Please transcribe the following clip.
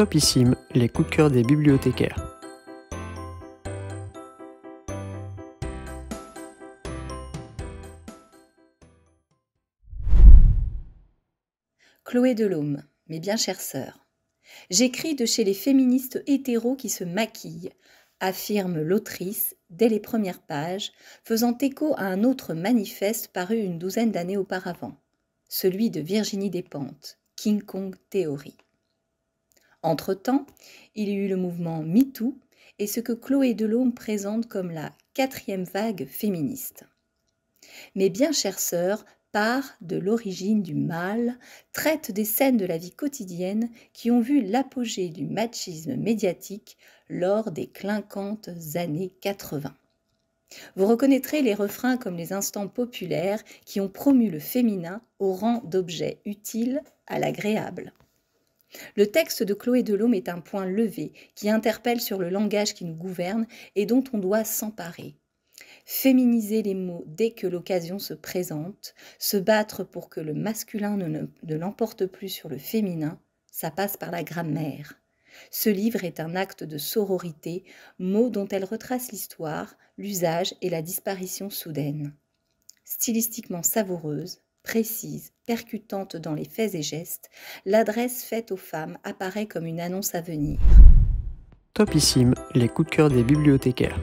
Topissime, les coups de cœur des bibliothécaires. Chloé Delhomme, mes bien chères sœurs. J'écris de chez les féministes hétéros qui se maquillent, affirme l'autrice dès les premières pages, faisant écho à un autre manifeste paru une douzaine d'années auparavant, celui de Virginie Despentes, King Kong Theory. Entre-temps, il y eut le mouvement MeToo et ce que Chloé Delhomme présente comme la quatrième vague féministe. Mes bien chères sœurs part de l'origine du mal, traite des scènes de la vie quotidienne qui ont vu l'apogée du machisme médiatique lors des clinquantes années 80. Vous reconnaîtrez les refrains comme les instants populaires qui ont promu le féminin au rang d'objet utile à l'agréable. Le texte de Chloé Delhomme est un point levé qui interpelle sur le langage qui nous gouverne et dont on doit s'emparer. Féminiser les mots dès que l'occasion se présente, se battre pour que le masculin ne, ne l'emporte plus sur le féminin, ça passe par la grammaire. Ce livre est un acte de sororité, mot dont elle retrace l'histoire, l'usage et la disparition soudaine. Stylistiquement savoureuse, précise, percutante dans les faits et gestes, l'adresse faite aux femmes apparaît comme une annonce à venir. Topissime, les coups de cœur des bibliothécaires.